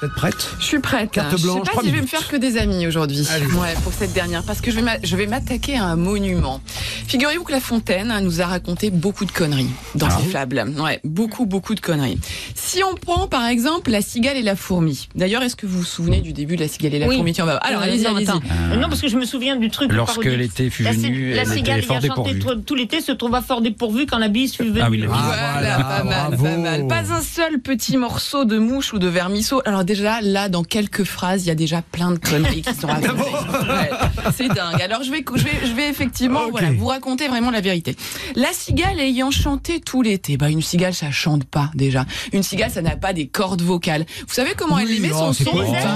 Vous êtes prête? Je suis prête. Carte je blanche, sais pas si je vais me faire que des amis aujourd'hui. Allez. Ouais, pour cette dernière, parce que je vais m'a- je vais m'attaquer à un monument. Figurez-vous que La Fontaine hein, nous a raconté beaucoup de conneries dans Ah ses fables. Ouais, beaucoup, beaucoup de conneries. Si on prend par exemple la cigale et la fourmi. D'ailleurs, est-ce que vous vous souvenez du début de la cigale et la Oui. fourmi? Tiens, on va- Alors, Euh, allez-y, attends. Euh, Non, parce que je me souviens du truc. Lorsque l'été fut venu, la elle cigale chanté dépourvue. tout, tout l'été se trouva fort dépourvu quand la bise fut venue. Ah oui, la bise. Ah, Voilà, voilà, pas mal, bravo. pas mal. Pas un seul petit morceau de mouche ou de vermisseau. Alors déjà, là, dans quelques phrases, il y a déjà plein de conneries qui sont racontées. Ouais, c'est dingue. Alors je vais, je vais, je vais effectivement voilà, vous raconter vraiment la vérité. La cigale ayant chanté tout l'été. Bah, une cigale, ça chante pas déjà. Une cigale, ça n'a pas des cordes vocales. Vous savez comment elle émet oh, son son Ah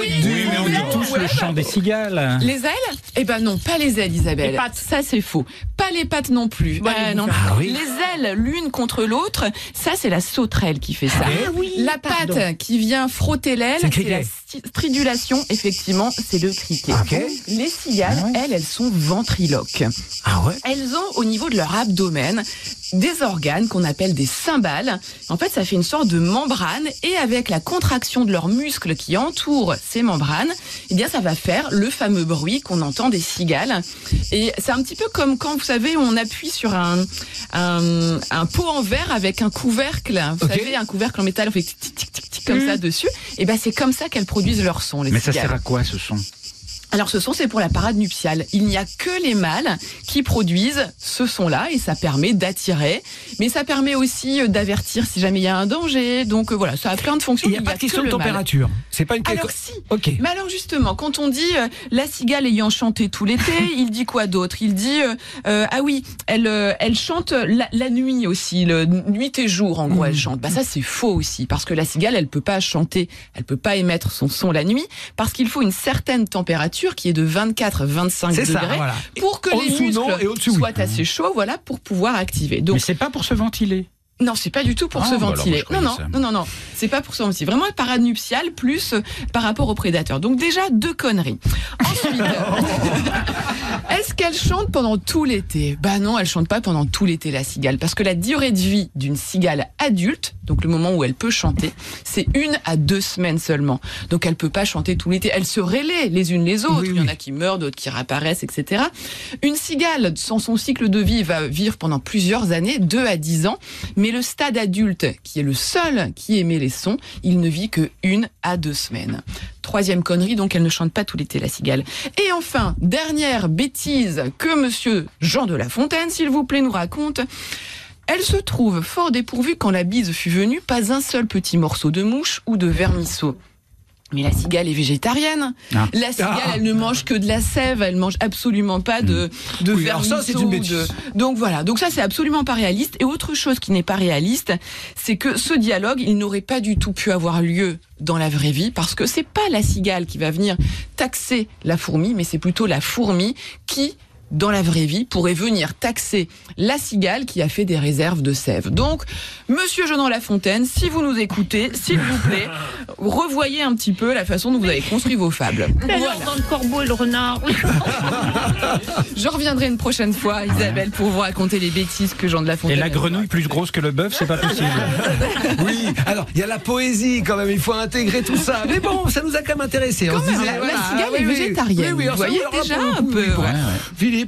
oui, mais on ouais, le chant des cigales. les ailes Eh ben non, pas les ailes, Isabelle. Les pattes. Ça, c'est faux. Pas les pattes non plus. Bah, Euh, non. Ah oui. Les ailes, l'une contre l'autre, ça, c'est la sauterelle qui fait ça. Ah oui, La pardon. patte qui vient frotter C'est la stridulation, effectivement, c'est le criquet. Ok. Les cigales, Ah ouais. elles, elles sont ventriloques. Ah ouais Elles ont au niveau de leur abdomen des organes qu'on appelle des cymbales. En fait, ça fait une sorte de membrane et avec la contraction de leurs muscles qui entourent ces membranes, eh bien, ça va faire le fameux bruit qu'on entend des cigales. Et c'est un petit peu comme quand, vous savez, on appuie sur un, un, un pot en verre avec un couvercle. Vous Ok. savez, un couvercle en métal, on fait tic, tic, tic, tic, tic, comme ça dessus. Et ben, c'est comme ça qu'elles produisent leur son, les Mais ça sert à quoi ce son? Alors ce son, c'est pour la parade nuptiale. Il n'y a que les mâles qui produisent ce son-là et ça permet d'attirer, mais ça permet aussi euh, d'avertir si jamais il y a un danger. Donc euh, voilà, ça a plein de fonctions. Il n'y a mais pas de que question de température. C'est pas une Alors si. Ok. Mais alors justement, quand on dit euh, la cigale ayant chanté tout l'été, il dit quoi d'autre? Il dit euh, euh, ah oui, elle elle chante la, la nuit aussi, le nuit et jour en gros elle chante. Bah ça c'est faux aussi parce que la cigale elle peut pas chanter, elle peut pas émettre son son la nuit parce qu'il faut une certaine température qui est de 24 25 C'est degrés ça, voilà. pour que les muscles et soient assez chauds voilà pour pouvoir activer. Mais Donc c'est pas pour se ventiler. Non, c'est pas du tout pour Ah, se bah ventiler. non, non, non, non, non, c'est pas pour se ventiler. Vraiment la parade nuptiale plus euh, par rapport aux prédateurs. Donc déjà deux conneries. Ensuite, est-ce qu'elle chante pendant tout l'été? Bah non, elle chante pas pendant tout l'été la cigale, parce que la durée de vie d'une cigale adulte, donc le moment où elle peut chanter, c'est une à deux semaines seulement. Donc elle peut pas chanter tout l'été. Elles se relaient les unes les autres. Oui, Il y en a qui meurent, d'autres qui réapparaissent, etc. Une cigale, sans son cycle de vie, va vivre pendant plusieurs années, 2 à 10 ans, mais le stade adulte, qui est le seul qui émet les sons, il ne vit que une à deux semaines. Troisième connerie, donc elle ne chante pas tout l'été, la cigale. Et enfin, dernière bêtise que monsieur Jean de La Fontaine, s'il vous plaît, nous raconte. Elle se trouve fort dépourvue quand la bise fut venue, pas un seul petit morceau de mouche ou de vermisseau. Mais la cigale est végétarienne. Ah. La cigale, Ah. elle ne mange que de la sève, elle mange absolument pas de, de Oui, alors ça, c'est une bêtise. de- Donc voilà, donc ça c'est absolument pas réaliste. Et autre chose qui n'est pas réaliste, c'est que ce dialogue, il n'aurait pas du tout pu avoir lieu dans la vraie vie, parce que c'est pas la cigale qui va venir taxer la fourmi, mais c'est plutôt la fourmi qui dans la vraie vie, pourrait venir taxer la cigale qui a fait des réserves de sève. Donc, Monsieur Jean La Fontaine, si vous nous écoutez, s'il vous plaît, revoyez un petit peu la façon dont vous avez construit vos fables. Voilà. dans le corbeau et le renard. Je reviendrai une prochaine fois, Isabelle, pour vous raconter les bêtises que Jean de La Et la grenouille plus grosse que le bœuf, c'est pas possible. Oui, alors il y a la poésie quand même, il faut intégrer tout ça. Mais bon, ça nous a quand même intéressé. Quand se même, disait, la- la voilà, cigale oui, est végétarienne, Oui, oui, vous voyez déjà un peu. Ouais, ouais.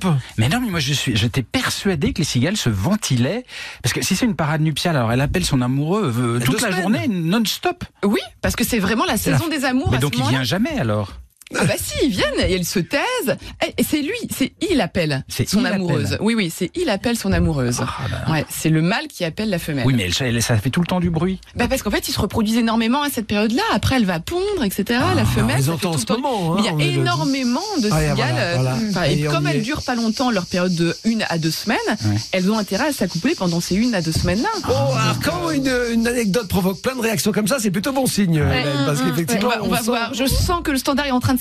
Philippe Mais non, mais moi je suis, j'étais persuadé que les cigales se ventilaient. Parce que si c'est une parade nuptiale, alors elle appelle son amoureux euh, toute deux la semaines. journée, non-stop. Oui, parce que c'est vraiment la saison des amours. Mais à donc ce il moment-là. vient jamais alors. Ah bah si, ils viennent et ils se taisent. Et et c'est lui, c'est il appelle C'est son il amoureuse. appelle. Oui, oui, c'est il appelle son amoureuse. Ah, bah. Ouais, c'est le mâle qui appelle la femelle. Oui, mais elle- elle- ça fait tout le temps du bruit. Bah parce qu'en fait, ils se reproduisent énormément à cette période-là. Après, elle va pondre, etc. la femelle. on entend en ce temps- moment, hein, Mais il y a énormément de Ah, et cigales. voilà, euh, voilà. enfin, et comme elles est. durent pas longtemps, leur période de une à deux semaines, Ouais. elles ont intérêt à s'accoupler pendant ces une à deux semaines-là. Oh, alors quand une, une anecdote provoque plein de réactions comme ça, c'est plutôt bon signe, parce Ouais, qu'effectivement, on va, on va sent- voir. Je sens que le standard est en train de